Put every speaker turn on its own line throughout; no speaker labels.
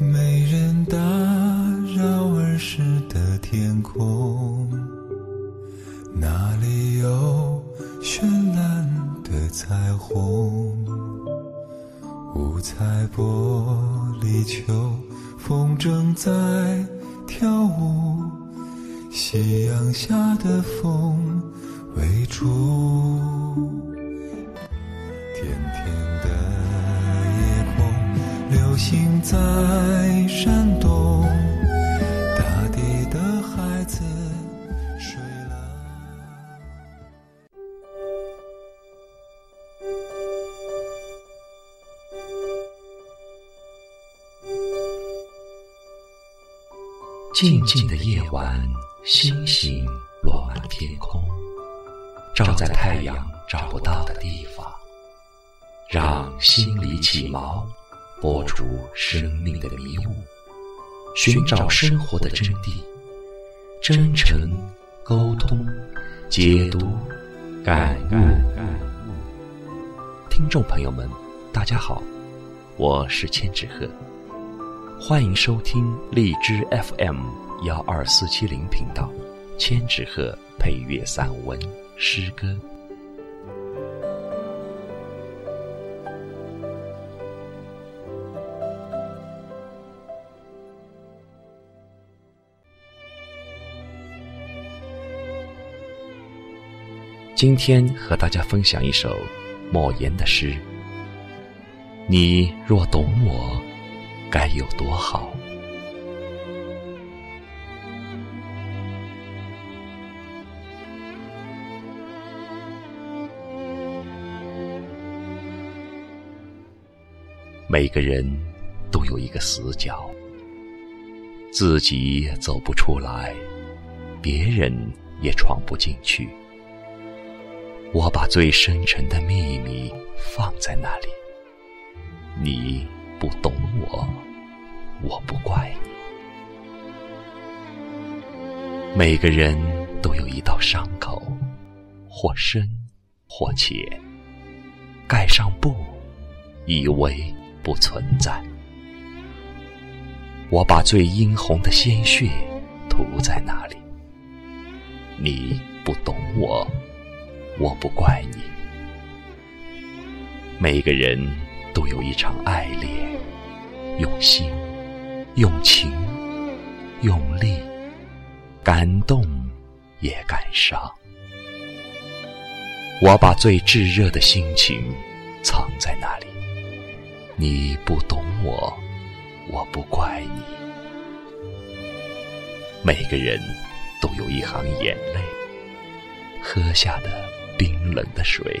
没人打扰儿时的天空，那里有绚烂的彩虹，五彩玻璃球。风筝在跳舞，夕阳下的风微出。甜甜的夜空，流星在闪动，
静静的夜晚，星星落满天空，照在太阳照不到的地方，让心里起锚，拨出生命的迷雾，寻找生活的真谛，真诚沟通，解读感悟。听众朋友们，大家好，我是千纸鹤。欢迎收听荔枝 FM 幺二四七零频道，千纸鹤配乐散文诗歌。今天和大家分享一首莫言的诗。你若懂我。该有多好！每个人都有一个死角，自己走不出来，别人也闯不进去。我把最深沉的秘密放在那里，你。不懂我，我不怪你。每个人都有一道伤口，或深或浅，盖上布，以为不存在。我把最殷红的鲜血涂在那里。你不懂我，我不怪你。每个人都有一场爱恋。用心，用情，用力，感动也感伤。我把最炙热的心情藏在那里。你不懂我，我不怪你。每个人都有一行眼泪，喝下的冰冷的水，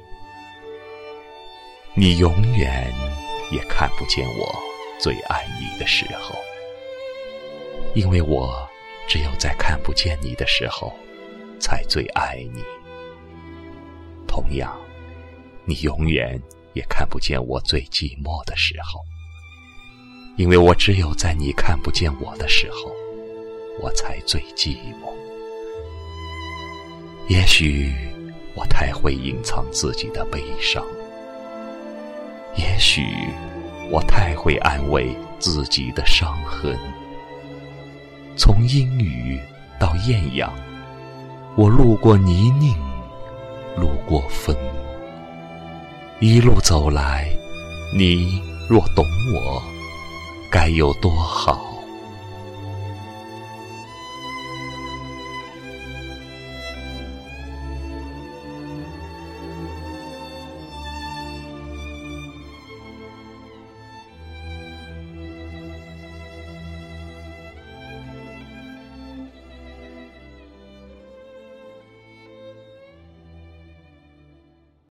你永远。也看不见我最爱你的时候，因为我只有在看不见你的时候，才最爱你。同样，你永远也看不见我最寂寞的时候，因为我只有在你看不见我的时候，我才最寂寞。也许我太会隐藏自己的悲伤。也许我太会安慰自己的伤痕。从阴雨到艳阳，我路过泥泞，路过风，一路走来，你若懂我，该有多好。